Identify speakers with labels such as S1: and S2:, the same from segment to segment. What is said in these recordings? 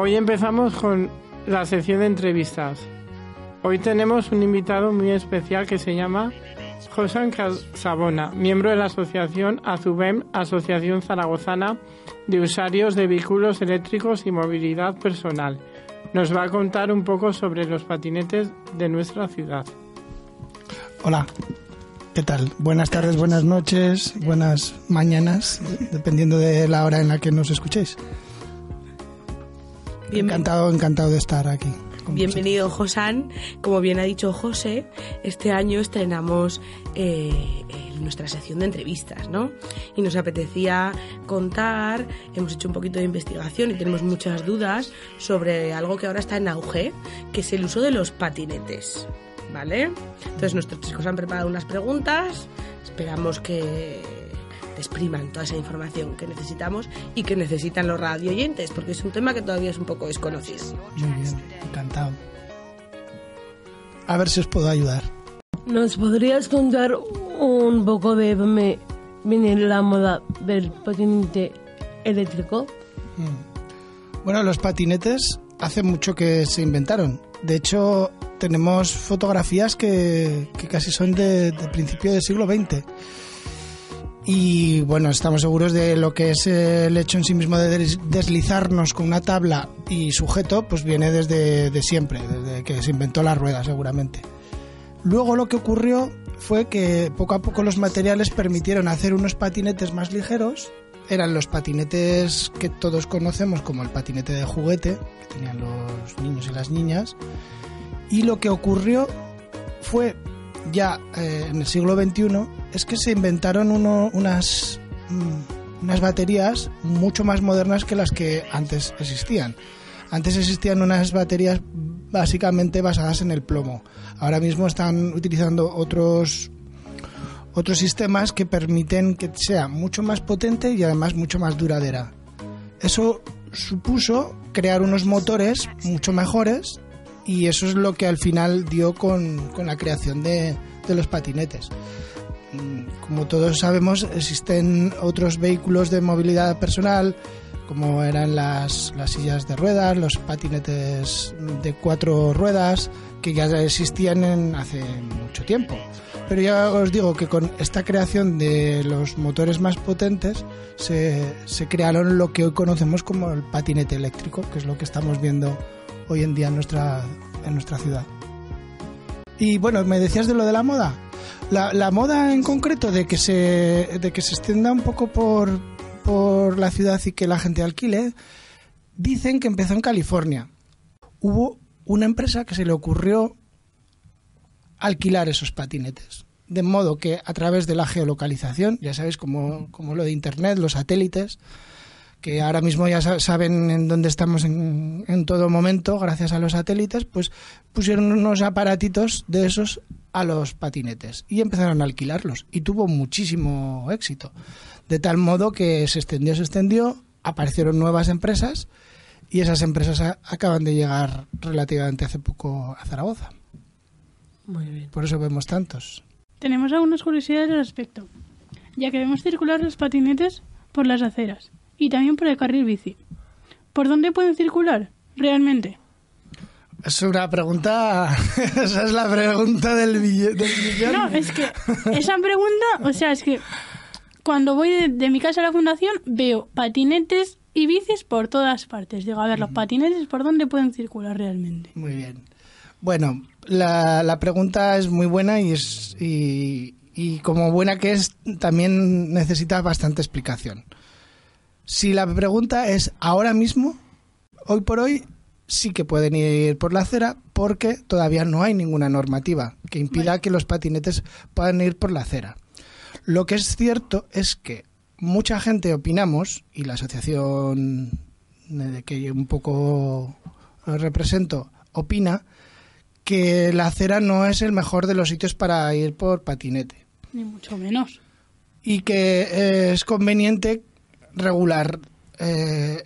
S1: Hoy empezamos con la sección de entrevistas. Hoy tenemos un invitado muy especial que se llama Josan Sabona, miembro de la asociación AZUBEM, Asociación Zaragozana de Usuarios de Vehículos Eléctricos y Movilidad Personal. Nos va a contar un poco sobre los patinetes de nuestra ciudad.
S2: Hola, ¿qué tal? Buenas tardes, buenas noches, buenas mañanas, dependiendo de la hora en la que nos escuchéis. Encantado, encantado de estar aquí.
S3: Bienvenido, Josan. Como bien ha dicho José, este año estrenamos eh, nuestra sección de entrevistas, ¿no? Y nos apetecía contar, hemos hecho un poquito de investigación y tenemos muchas dudas sobre algo que ahora está en auge, que es el uso de los patinetes, ¿vale? Entonces nuestros chicos han preparado unas preguntas, esperamos que expriman toda esa información que necesitamos y que necesitan los radio oyentes, porque es un tema que todavía es un poco desconocido.
S2: Muy bien, encantado. A ver si os puedo ayudar.
S4: ¿Nos podrías contar un poco de dónde viene la moda del patinete eléctrico?
S2: Mm. Bueno, los patinetes hace mucho que se inventaron. De hecho, tenemos fotografías que, casi son de, de principio del siglo XX y bueno, estamos seguros de lo que es el hecho en sí mismo de deslizarnos con una tabla y sujeto, pues viene desde de siempre, desde que se inventó la rueda seguramente. Luego lo que ocurrió fue que poco a poco los materiales permitieron hacer unos patinetes más ligeros. Eran los patinetes que todos conocemos como el patinete de juguete, que tenían los niños y las niñas. Y lo que ocurrió fue ya eh, en el siglo XXI es que se inventaron unas, mm, unas baterías mucho más modernas que las que antes existían. Antes existían unas baterías básicamente basadas en el plomo. Ahora mismo están utilizando otros otros sistemas que permiten que sea mucho más potente y además mucho más duradera. Eso supuso crear unos motores mucho mejores y eso es lo que al final dio con, la creación de, los patinetes. Mm, como todos sabemos, existen otros vehículos de movilidad personal, como eran las, las sillas de ruedas, los patinetes de cuatro ruedas, que ya existían en hace mucho tiempo. Pero ya os digo que con esta creación de los motores más potentes se, se crearon lo que hoy conocemos como el patinete eléctrico, que es lo que estamos viendo hoy en día en nuestra, en nuestra ciudad. Y bueno, me decías de lo de la moda. La, moda en concreto de que se, de que se extienda un poco por, por la ciudad y que la gente alquile, dicen que empezó en California. Hubo una empresa que se le ocurrió alquilar esos patinetes. De modo que a través de la geolocalización, ya sabéis, como, como lo de Internet, los satélites, que ahora mismo ya saben en dónde estamos en, en, todo momento, gracias a los satélites, pues pusieron unos aparatitos de esos a los patinetes y empezaron a alquilarlos y tuvo muchísimo éxito. De tal modo que se extendió, se extendió, aparecieron nuevas empresas y esas empresas acaban de llegar relativamente hace poco a Zaragoza.
S3: Muy bien.
S2: Por eso vemos tantos.
S5: Tenemos algunas curiosidades al respecto, ya que vemos circular los patinetes por las aceras y también por el carril bici. ¿Por dónde pueden circular realmente?
S2: Es una pregunta, esa es la pregunta del, millón.
S5: No, es que esa pregunta, o sea, es que cuando voy de, mi casa a la fundación veo patinetes y bicis por todas partes. Digo, a ver, los patinetes, ¿por dónde pueden circular realmente?
S2: Muy bien. Bueno, la, la pregunta es muy buena y, es, y, y como buena que es, también necesita bastante explicación. Si la pregunta es ahora mismo, hoy por hoy, sí que pueden ir por la acera porque todavía no hay ninguna normativa que impida que los patinetes puedan ir por la acera. Lo que es cierto es que mucha gente opinamos, y la asociación de que un poco represento opina, que la acera no es el mejor de los sitios para ir por patinete.
S5: Ni mucho menos.
S2: Y que es conveniente regular eh,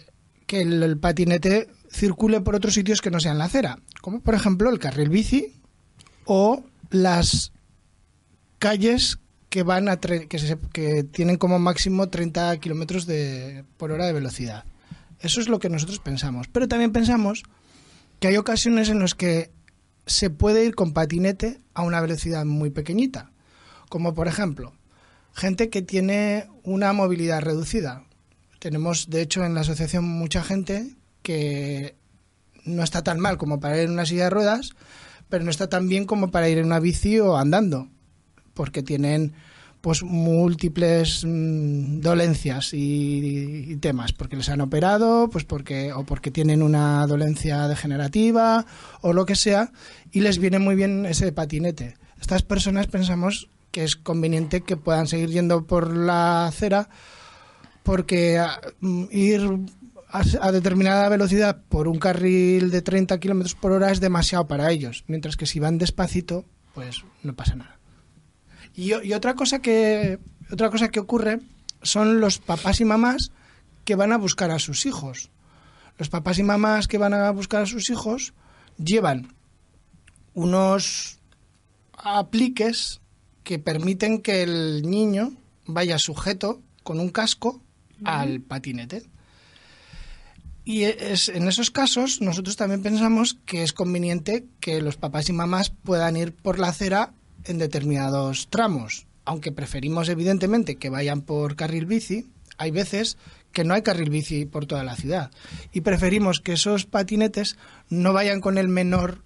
S2: que el, patinete circule por otros sitios que no sean la acera, como por ejemplo el carril bici o las calles que van a que, que, tienen como máximo 30 kilómetros por hora de velocidad. Eso es lo que nosotros pensamos. Pero también pensamos que hay ocasiones en las que se puede ir con patinete a una velocidad muy pequeñita. Como por ejemplo, gente que tiene una movilidad reducida. Tenemos, de hecho, en la asociación mucha gente que no está tan mal como para ir en una silla de ruedas, pero no está tan bien como para ir en una bici o andando, porque tienen pues múltiples mm, dolencias y, y, temas, porque les han operado, pues porque o porque tienen una dolencia degenerativa o lo que sea, y les viene muy bien ese patinete. Estas personas pensamos que es conveniente que puedan seguir yendo por la acera porque a, mm, ir a, a, determinada velocidad por un carril de 30 kilómetros por hora es demasiado para ellos, mientras que si van despacito, pues no pasa nada. Y, y, otra cosa que otra cosa que ocurre son los papás y mamás que van a buscar a sus hijos. Los papás y mamás que van a buscar a sus hijos llevan unos apliques que permiten que el niño vaya sujeto con un casco al patinete. Y es, en esos casos nosotros también pensamos que es conveniente que los papás y mamás puedan ir por la acera en determinados tramos. Aunque preferimos evidentemente que vayan por carril bici, hay veces que no hay carril bici por toda la ciudad. Y preferimos que esos patinetes no vayan con el menor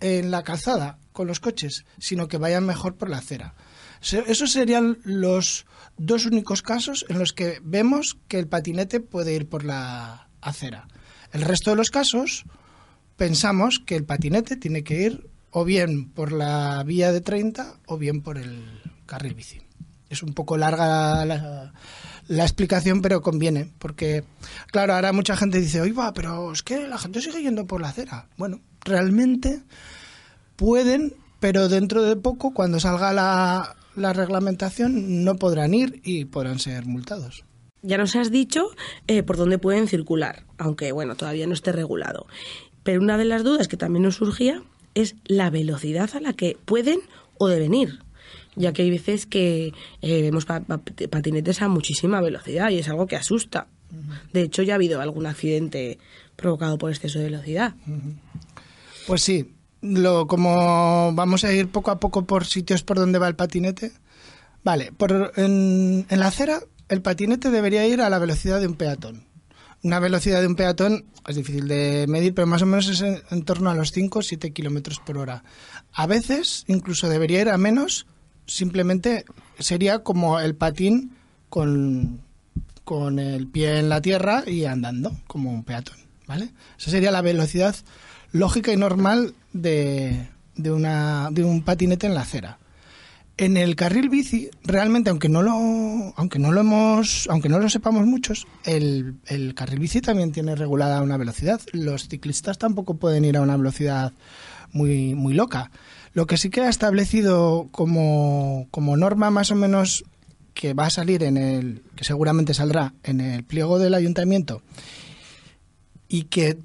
S2: en la calzada, con los coches, sino que vayan mejor por la acera. Esos serían los dos únicos casos en los que vemos que el patinete puede ir por la acera. El resto de los casos pensamos que el patinete tiene que ir o bien por la vía de 30 o bien por el carril bici. Es un poco larga la, explicación, pero conviene, porque, claro, ahora mucha gente dice, oiga, pero es que la gente sigue yendo por la acera. Bueno, realmente pueden, pero dentro de poco, cuando salga la, la reglamentación, no podrán ir y podrán ser multados.
S3: Ya nos has dicho eh, por dónde pueden circular, aunque bueno, todavía no esté regulado. Pero una de las dudas que también nos surgía es la velocidad a la que pueden o deben ir, ya que hay veces que eh, vemos pa pa patinetes a muchísima velocidad y es algo que asusta. Uh -huh. De hecho, ya ha habido algún accidente provocado por exceso de velocidad.
S2: Uh -huh. Pues sí, lo, como vamos a ir poco a poco por sitios por donde va el patinete, vale, por, en, en la acera el patinete debería ir a la velocidad de un peatón. Una velocidad de un peatón es difícil de medir, pero más o menos es en, torno a los 5 o 7 kilómetros por hora. A veces incluso debería ir a menos, simplemente sería como el patín con, con el pie en la tierra y andando, como un peatón. ¿vale? Esa sería la velocidad lógica y normal de, de, una, de un patinete en la acera. En el carril bici, realmente, aunque no lo, aunque no lo hemos, aunque no lo sepamos muchos, el, el carril bici también tiene regulada una velocidad. Los ciclistas tampoco pueden ir a una velocidad muy, muy loca. Lo que sí que ha establecido como, como norma más o menos que va a salir en el, que seguramente saldrá en el pliego del ayuntamiento y que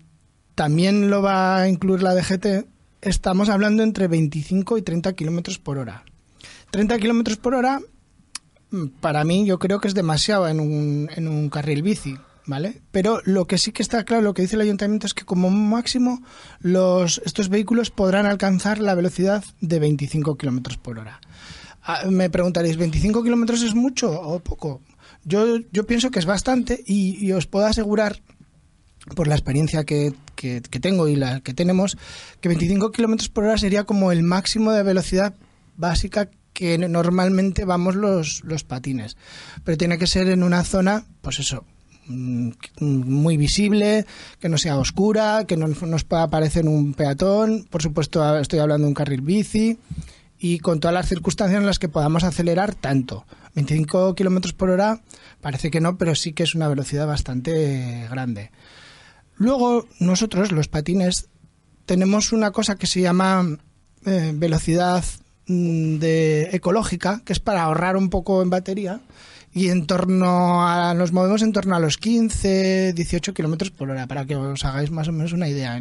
S2: también lo va a incluir la DGT, estamos hablando entre 25 y 30 kilómetros por hora. 30 kilómetros por hora, para mí, yo creo que es demasiado en un, en un carril bici. ¿Vale? Pero lo que sí que está claro, lo que dice el ayuntamiento es que como máximo los, estos vehículos podrán alcanzar la velocidad de 25 kilómetros por hora. Ah, me preguntaréis, ¿25 kilómetros es mucho o poco? Yo, yo pienso que es bastante y, y os puedo asegurar por la experiencia que, tengo y la que tenemos, que 25 kilómetros por hora sería como el máximo de velocidad básica que normalmente vamos los, los patines. Pero tiene que ser en una zona, pues eso, muy visible, que no sea oscura, que no nos pueda aparecer un peatón. Por supuesto, estoy hablando de un carril bici y con todas las circunstancias en las que podamos acelerar tanto. 25 kilómetros por hora parece que no, pero sí que es una velocidad bastante grande. Luego, nosotros, los patines, tenemos una cosa que se llama eh, velocidad de ecológica, que es para ahorrar un poco en batería, y en torno a, nos movemos en torno a los 15, 18 kilómetros por hora, para que os hagáis más o menos una idea.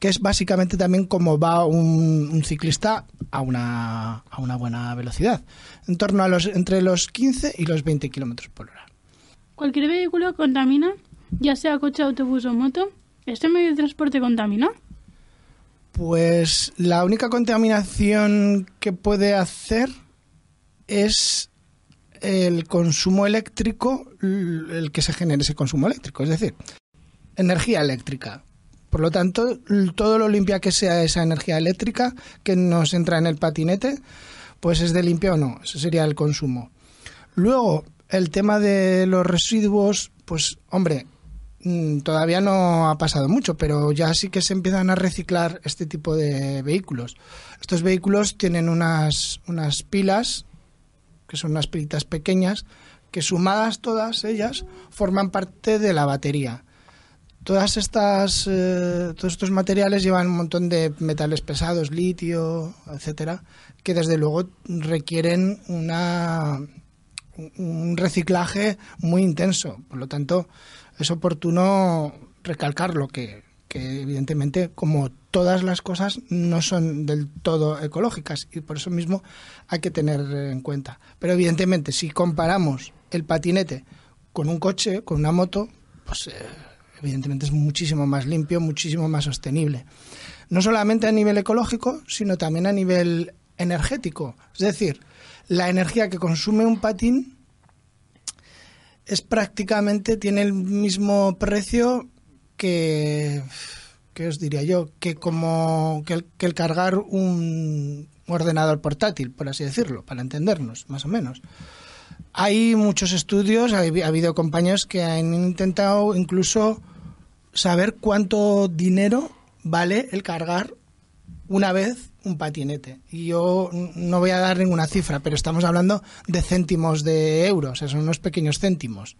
S2: Que es básicamente también como va un, un ciclista a una, a una buena velocidad, en torno a los entre los 15 y los 20 kilómetros por hora.
S5: ¿Cualquier vehículo contamina? Ya sea coche, autobús o moto, ¿este medio de transporte contamina?
S2: Pues la única contaminación que puede hacer es el consumo eléctrico, el que se genere ese consumo eléctrico, es decir, energía eléctrica. Por lo tanto, todo lo limpia que sea esa energía eléctrica que nos entra en el patinete, pues es de limpia o no, ese sería el consumo. Luego, el tema de los residuos, pues hombre, todavía no ha pasado mucho, pero ya sí que se empiezan a reciclar este tipo de vehículos. Estos vehículos tienen unas, unas pilas, que son unas pilitas pequeñas, que sumadas todas ellas forman parte de la batería. Todas estas, eh, todos estos materiales llevan un montón de metales pesados, litio, etcétera, que desde luego requieren una, un reciclaje muy intenso. Por lo tanto, es oportuno recalcarlo que, que evidentemente, como todas las cosas, no son del todo ecológicas y por eso mismo hay que tener en cuenta. Pero evidentemente, si comparamos el patinete con un coche, con una moto, pues eh, evidentemente es muchísimo más limpio, muchísimo más sostenible. No solamente a nivel ecológico, sino también a nivel energético. Es decir, la energía que consume un patín es prácticamente, tiene el mismo precio que, ¿qué os diría yo? Que como que el, que el cargar un ordenador portátil, por así decirlo, para entendernos, más o menos. Hay muchos estudios, ha habido compañeros que han intentado incluso saber cuánto dinero vale el cargar una vez un patinete. Y yo no voy a dar ninguna cifra, pero estamos hablando de céntimos de euros, son unos pequeños céntimos.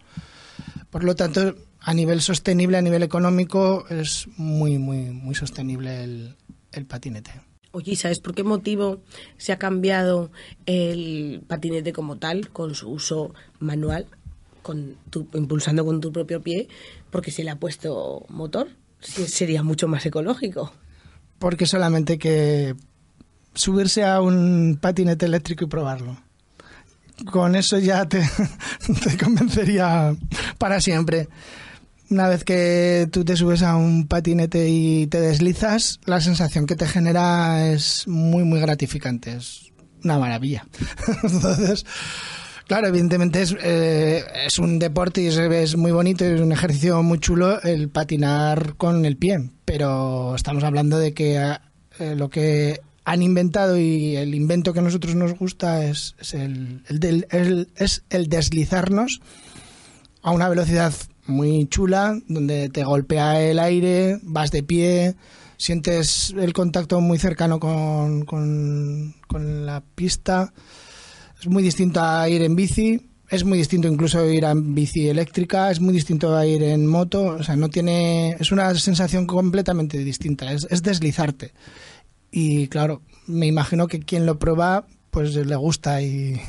S2: Por lo tanto, a nivel sostenible, a nivel económico, es muy, muy, muy sostenible el, el patinete.
S3: Oye, ¿y sabes por qué motivo se ha cambiado el patinete como tal, con su uso manual, con tu- impulsando con tu propio pie? Porque se le ha puesto motor. Sería mucho más ecológico.
S2: Porque solamente que subirse a un patinete eléctrico y probarlo. Con eso ya te, te convencería para siempre. Una vez que tú te subes a un patinete y te deslizas, la sensación que te genera es muy, muy gratificante. Es una maravilla. Entonces, claro, evidentemente es, eh, es un deporte y es, es muy bonito y es un ejercicio muy chulo el patinar con el pie. Pero estamos hablando de que eh, lo que han inventado y el invento que a nosotros nos gusta es, es el, es el deslizarnos a una velocidad muy chula, donde te golpea el aire, vas de pie, sientes el contacto muy cercano con- con la pista. Es muy distinto a ir en bici, es muy distinto incluso a ir en bici eléctrica, es muy distinto a ir en moto, o sea, no tiene, es una sensación completamente distinta, es, es deslizarte. Y claro, me imagino que quien lo prueba, pues le gusta y,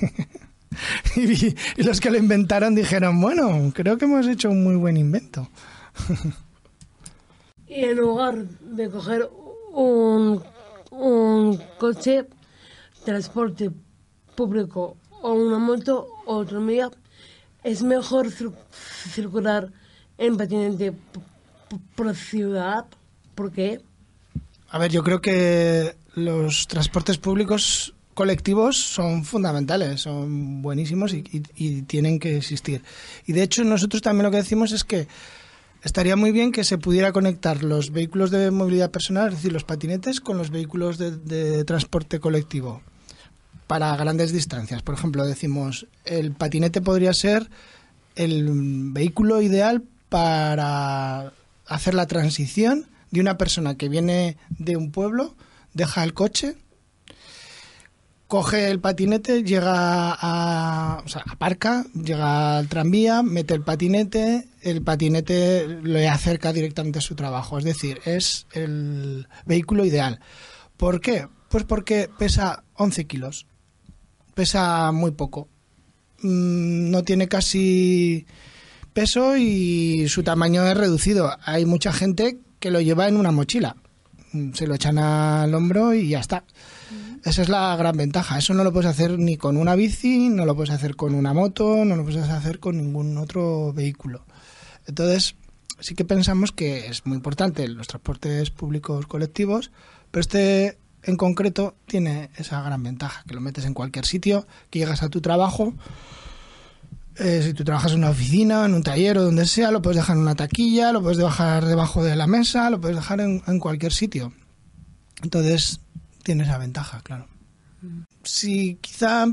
S2: y, y los que lo inventaron dijeron, bueno, creo que hemos hecho un muy buen invento.
S4: Y en lugar de coger un, un coche, transporte público o una moto o autonomía, es mejor cir- circular en patinete por ciudad. ¿Por qué?
S2: A ver, yo creo que los transportes públicos colectivos son fundamentales, son buenísimos y, tienen que existir. Y de hecho nosotros también lo que decimos es que estaría muy bien que se pudiera conectar los vehículos de movilidad personal, es decir, los patinetes, con los vehículos de transporte colectivo para grandes distancias. Por ejemplo, decimos, el patinete podría ser el vehículo ideal para hacer la transición de una persona que viene de un pueblo, deja el coche, coge el patinete, llega a, o sea, aparca, llega al tranvía, mete el patinete, el patinete le acerca directamente a su trabajo. Es decir, es el vehículo ideal. ¿Por qué? Pues porque pesa 11 kilos. Pesa muy poco. Mm, No tiene casi peso y su tamaño es reducido. Hay mucha gente que lo lleva en una mochila. Mm, Se lo echan al hombro y ya está. Esa es la gran ventaja. Eso no lo puedes hacer ni con una bici, no lo puedes hacer con una moto, no lo puedes hacer con ningún otro vehículo. Entonces, sí que pensamos que es muy importante los transportes públicos colectivos, pero este en concreto tiene esa gran ventaja, que lo metes en cualquier sitio, que llegas a tu trabajo, eh, si tú trabajas en una oficina, en un taller o donde sea, lo puedes dejar en una taquilla, lo puedes dejar debajo de la mesa, lo puedes dejar en, en cualquier sitio. Entonces, tiene esa ventaja, claro. Si quizá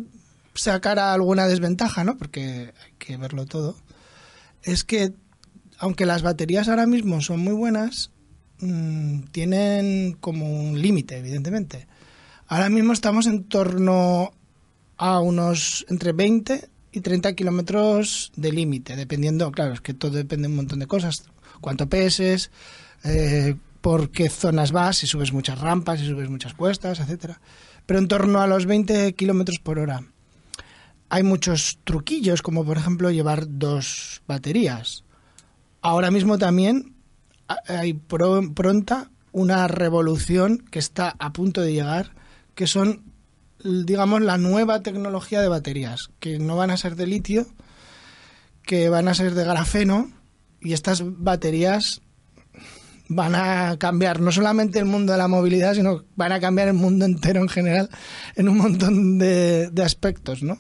S2: sacara alguna desventaja, ¿no? Porque hay que verlo todo, es que aunque las baterías ahora mismo son muy buenas, mm, tienen como un límite, evidentemente. Ahora mismo estamos en torno a unos entre 20 y 30 kilómetros de límite, dependiendo, claro, es que todo depende de un montón de cosas. Cuánto peses, eh, por qué zonas vas, si subes muchas rampas, si subes muchas cuestas, etcétera. Pero en torno a los 20 kilómetros por hora. Hay muchos truquillos, como por ejemplo llevar dos baterías. Ahora mismo también hay pro- pronta una revolución que está a punto de llegar, que son, digamos, la nueva tecnología de baterías, que no van a ser de litio, que van a ser de grafeno, y estas baterías van a cambiar no solamente el mundo de la movilidad, sino van a cambiar el mundo entero en general en un montón de, de aspectos, ¿no?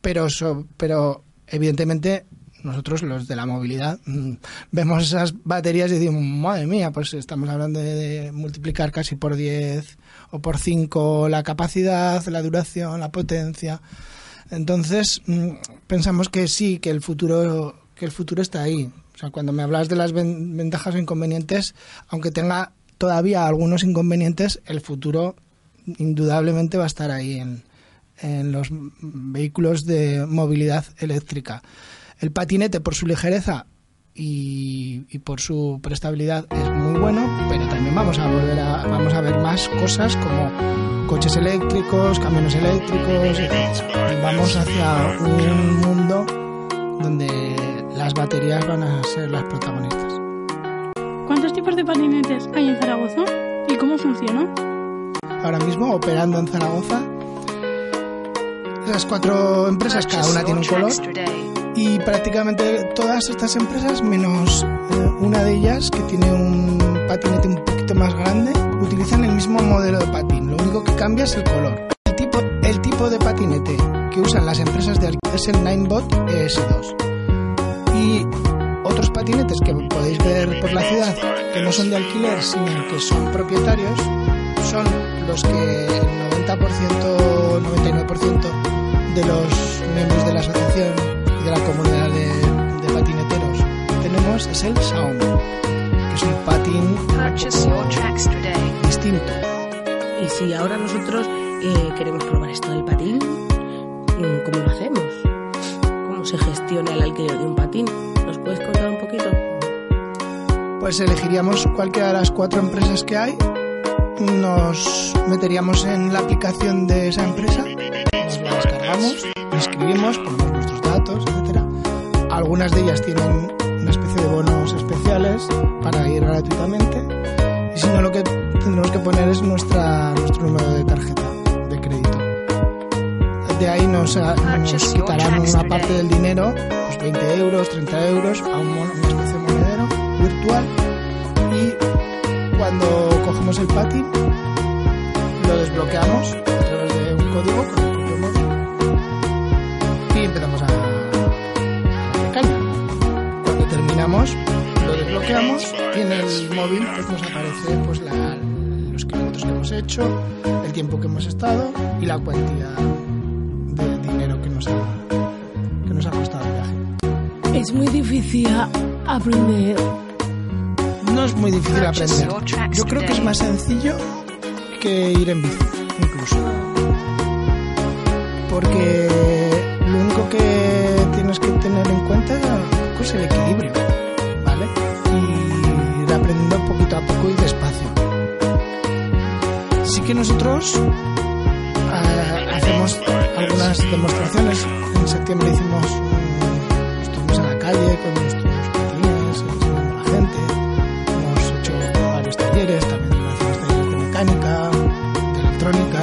S2: Pero, so- pero evidentemente nosotros los de la movilidad mm, vemos esas baterías y decimos, madre mía, pues estamos hablando de, multiplicar casi por 10 o por 5 la capacidad, la duración, la potencia. Entonces, mm, pensamos que sí, que el futuro que el futuro está ahí. O sea, cuando me hablas de las ven- ventajas o inconvenientes, aunque tenga todavía algunos inconvenientes, el futuro indudablemente va a estar ahí en, en los vehículos de movilidad eléctrica. El patinete, por su ligereza y, y por su prestabilidad, es muy bueno, pero también vamos a volver a, vamos a ver más cosas como coches eléctricos, camiones eléctricos, vamos hacia un mundo donde las baterías van a ser las protagonistas.
S5: ¿Cuántos tipos de patinetes hay en Zaragoza? ¿Y cómo funciona?
S2: Ahora mismo operando en Zaragoza, las cuatro empresas, cada una tiene un color, y prácticamente todas estas empresas, menos eh, una de ellas que tiene un patinete un poquito más grande, utilizan el mismo modelo de patín. Lo único que cambia es el color. El tipo, el tipo de patinete que usan las empresas de alquiler es el Ninebot ES2. Y otros patinetes que podéis ver por la ciudad, que no son de alquiler, sino que son propietarios, son los que el 90%, 99% de los miembros de la asociación de la comunidad de, de patineteros tenemos es el Sound, que es un patín distinto.
S3: Y si ahora nosotros eh, queremos probar esto del patín, mm, ¿cómo lo hacemos? ¿Cómo se gestiona el alquiler de un patín? ¿Nos puedes contar un poquito?
S2: Pues elegiríamos cualquiera de las cuatro empresas que hay, nos meteríamos en la aplicación de esa empresa, nos la descargamos, la inscribimos, ponemos etcétera. Algunas de ellas tienen una especie de bonos especiales para ir gratuitamente y si no lo que tendremos que poner es nuestra, nuestro número de tarjeta de crédito. De ahí nos, nos quitarán una parte del dinero, pues 20 euros, 30 euros, a un una especie de monedero virtual y cuando cogemos el patín lo desbloqueamos a través de un código y en el móvil pues nos aparece pues la- los kilómetros que hemos hecho, el tiempo que hemos estado y la cuantía de dinero que nos ha, que nos ha costado el viaje.
S4: Es muy difícil aprender.
S2: No es muy difícil aprender. Yo creo que es más sencillo que ir en bici, incluso. Porque lo único que tienes que tener en cuenta pues, es el equilibrio, Nosotros eh, hacemos algunas demostraciones. En septiembre hicimos, estuvimos en la calle con nuestros patines, enseñando a la gente. Hemos hecho varios talleres, también hacemos talleres de mecánica, de electrónica.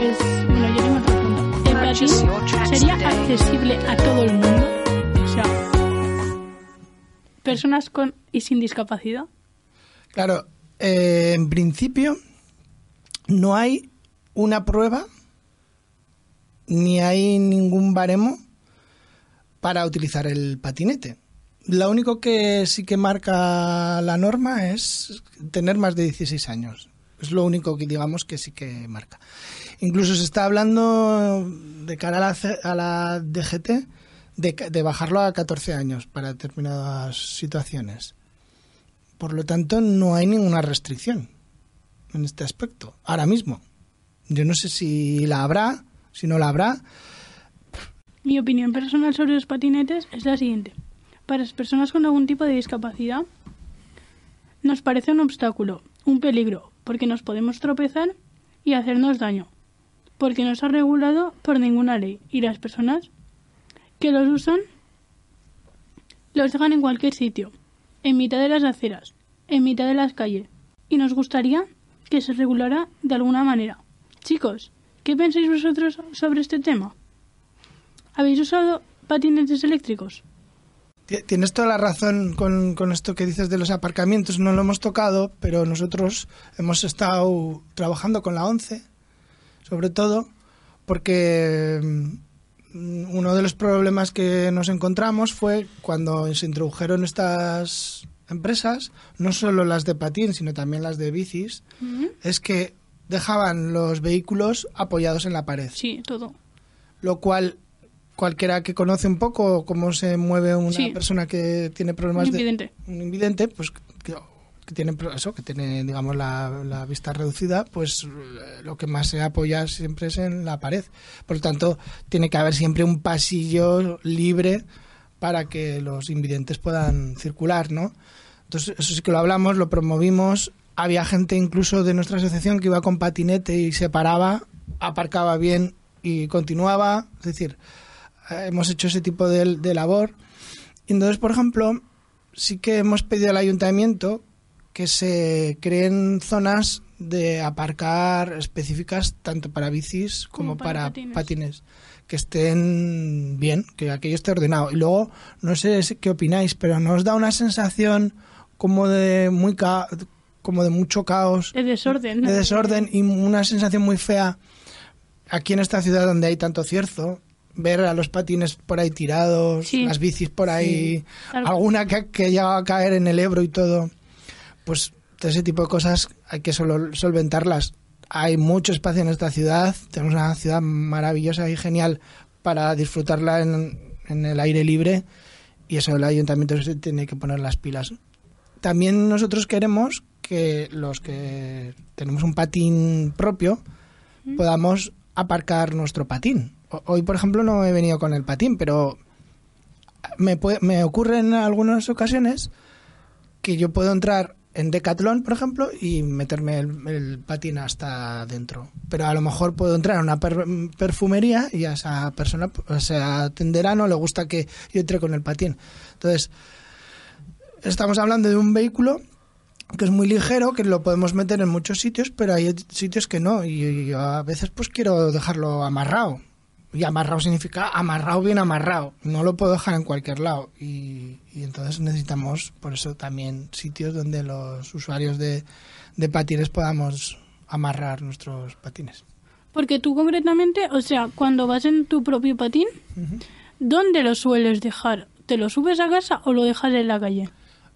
S5: Es, bueno, yo tengo otra pregunta. ¿El patín
S6: Purchase your tracks
S5: sería accesible a todo el mundo? O sea, personas con y sin discapacidad.
S2: Claro, eh, en principio no hay una prueba ni hay ningún baremo para utilizar el patinete. Lo único que sí que marca la norma es tener más de 16 años. Es lo único que digamos que sí que marca. Incluso se está hablando de cara a la, DGT de bajarlo a 14 años para determinadas situaciones. Por lo tanto, no hay ninguna restricción en este aspecto, ahora mismo. Yo no sé si la habrá, si no la habrá.
S5: Mi opinión personal sobre los patinetes es la siguiente. Para las personas con algún tipo de discapacidad, nos parece un obstáculo, un peligro, porque nos podemos tropezar y hacernos daño, porque no está regulado por ninguna ley y las personas que los usan los dejan en cualquier sitio, en mitad de las aceras, en mitad de las calles, y nos gustaría que se regulara de alguna manera. Chicos, ¿qué pensáis vosotros sobre este tema? ¿Habéis usado patinetes eléctricos?
S2: Ti- Tienes toda la razón con, con esto que dices de los aparcamientos. No lo hemos tocado, pero nosotros hemos estado trabajando con la ONCE, sobre todo, porque mm, uno de los problemas que nos encontramos fue cuando se introdujeron estas empresas, no solo las de patín, sino también las de bicis, es que dejaban los vehículos apoyados en la pared
S5: Sí, todo.
S2: lo cual cualquiera que conoce un poco cómo se mueve una
S5: Sí.
S2: persona que tiene problemas
S5: Un invidente.
S2: de un invidente pues que, que tiene eso que tiene digamos la, la vista reducida pues eh, lo que más se apoya siempre es en la pared por lo tanto tiene que haber siempre un pasillo libre para que los invidentes puedan circular no entonces eso sí que lo hablamos lo promovimos. Había gente incluso de nuestra asociación que iba con patinete y se paraba aparcaba bien y continuaba. Es decir eh, hemos hecho ese tipo de, de labor. Entonces, por ejemplo, sí que hemos pedido al ayuntamiento que se creen zonas de aparcar específicas tanto para bicis como,
S5: Como para
S2: para,
S5: patines.
S2: patines. que estén bien, que aquello esté ordenado. Y luego, no sé qué opináis, pero nos da una sensación como de muy ca- como de mucho caos
S5: De desorden.
S2: de desorden y una sensación muy fea aquí en esta ciudad donde hay tanto cierzo ver a los patines por ahí tirados
S5: Sí.
S2: las bicis por ahí alguna que, que ha llegado a caer en el Ebro y todo pues todo ese tipo de cosas hay que solo solventarlas. Hay mucho espacio en esta ciudad tenemos una ciudad maravillosa y genial para disfrutarla en, en el aire libre y eso el ayuntamiento se tiene que poner las pilas. También nosotros queremos que los que tenemos un patín propio podamos aparcar nuestro patín. Hoy, por ejemplo, no he venido con el patín, pero me, pue- me ocurre en algunas ocasiones que yo puedo entrar en Decathlon, por ejemplo, y meterme el, patín hasta dentro. Pero a lo mejor puedo entrar a una per- perfumería y a esa persona, o sea, tendera no le gusta que yo entre con el patín. Entonces, estamos hablando de un vehículo que es muy ligero, que lo podemos meter en muchos sitios, pero hay sitios que no. Y, y a veces pues quiero dejarlo amarrado. Y amarrado significa amarrado, bien amarrado. No lo puedo dejar en cualquier lado. Y, y entonces necesitamos, por eso también, sitios donde los usuarios de, de patines podamos amarrar nuestros patines.
S5: Porque tú concretamente, o sea, cuando vas en tu propio patín, ¿dónde lo sueles dejar? ¿Te lo subes a casa o lo dejas en la calle?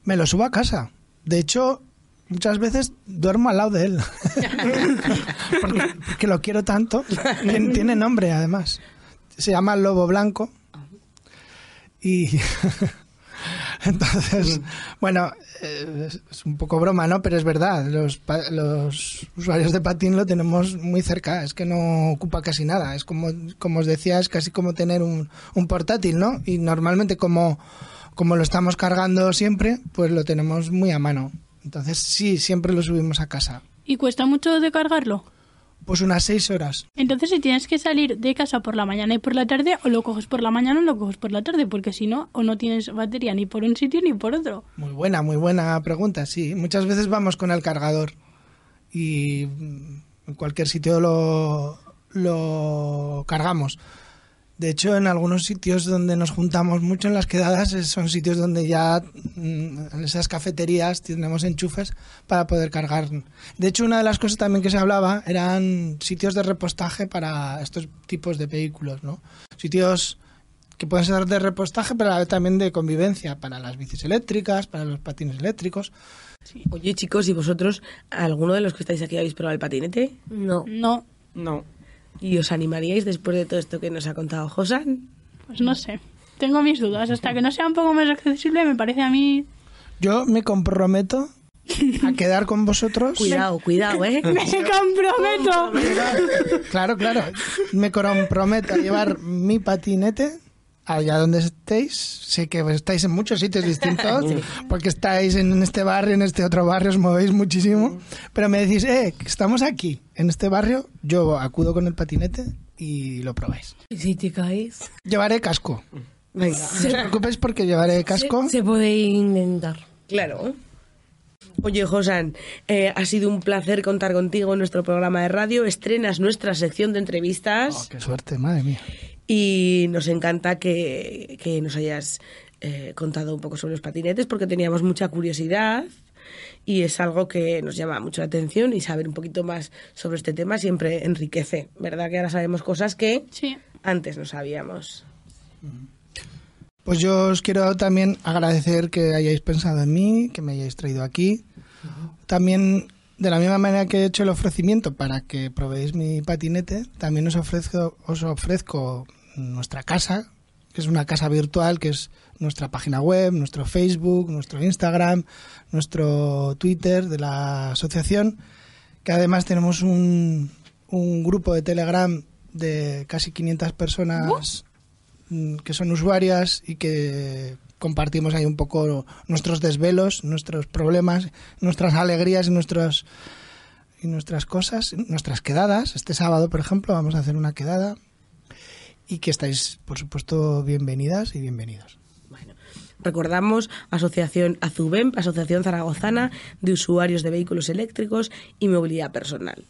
S2: Me lo subo a casa. De hecho, muchas veces duermo al lado de él. porque, porque lo quiero tanto. Tien- Tiene nombre, además. Se llama Lobo Blanco. Y. Entonces, bueno, eh, es- un poco broma, ¿no? Pero es verdad, los, los usuarios de patín lo tenemos muy cerca, es que no ocupa casi nada, es como, como os decía, es casi como tener un, un portátil, ¿no? Y normalmente como, como lo estamos cargando siempre, pues lo tenemos muy a mano. Entonces sí, siempre lo subimos a casa.
S5: ¿Y cuesta mucho de cargarlo?
S2: Pues unas seis horas.
S5: Entonces, si tienes que salir de casa por la mañana y por la tarde, o lo coges por la mañana o lo coges por la tarde, porque si no, o no tienes batería ni por un sitio ni por otro.
S2: Muy buena, muy buena pregunta, sí. Muchas veces vamos con el cargador y en cualquier sitio lo, lo cargamos. De hecho, en algunos sitios donde nos juntamos mucho en las quedadas eh, son sitios donde ya mm, en esas cafeterías tenemos enchufes para poder cargar. De hecho, una de las cosas también que se hablaba eran sitios de repostaje para estos tipos de vehículos, ¿no? Sitios que pueden ser de repostaje, pero también de convivencia para las bicis eléctricas, para los patines eléctricos.
S3: Oye, chicos, ¿y vosotros, alguno de los que estáis aquí habéis probado el patinete?
S4: No.
S5: No,
S1: No.
S3: ¿Y os animaríais después de todo esto que nos ha contado Josan?
S5: pues no sé. Tengo mis dudas. Hasta que no sea un poco más accesible, me parece a mí.
S2: Yo me comprometo a quedar con vosotros.
S3: Cuidado, cuidado, ¿eh?
S5: ¡Me comprometo!
S2: Claro, claro. Me comprometo a llevar mi patinete allá donde estéis. Sé que estáis en muchos sitios distintos, porque estáis en este barrio, en este otro barrio, os movéis muchísimo. Pero me decís, eh, que estamos aquí, en este barrio, yo acudo con el patinete y lo probáis.
S4: ¿Y si te caes?
S2: Llevaré casco.
S3: Venga,
S2: No os preocupéis porque llevaré casco.
S4: Se, se puede intentar.
S3: claro. Oye, Josan, eh, ha sido un placer contar contigo en nuestro programa de radio. Estrenas nuestra sección de entrevistas.
S2: Oh, qué suerte, madre mía.
S3: Y nos encanta que, que nos hayas eh, contado un poco sobre los patinetes porque teníamos mucha curiosidad y es algo que nos llama mucho la atención y saber un poquito más sobre este tema siempre enriquece, ¿verdad? Que ahora sabemos cosas que
S5: Sí.
S3: antes no sabíamos.
S2: Pues yo os quiero también agradecer que hayáis pensado en mí, que me hayáis traído aquí. También, de la misma manera que he hecho el ofrecimiento para que probéis mi patinete, también os ofrezco, os ofrezco nuestra casa, que es una casa virtual, que es nuestra página web, nuestro Facebook, nuestro Instagram, nuestro Twitter de la asociación, que además tenemos un, un grupo de Telegram de casi 500 personas mm, que son usuarias y que compartimos ahí un poco nuestros desvelos, nuestros problemas, nuestras alegrías y nuestros y nuestras cosas, nuestras quedadas. Este sábado, por ejemplo, vamos a hacer una quedada y que estáis, por supuesto, bienvenidas y bienvenidos.
S3: Recordamos Asociación Azubem, Asociación Zaragozana de Usuarios de Vehículos Eléctricos y Movilidad Personal.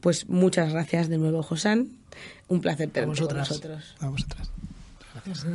S3: Pues muchas gracias de nuevo, Josán. Un placer
S2: A
S3: tenerte con nosotros.
S2: A vosotras. Gracias.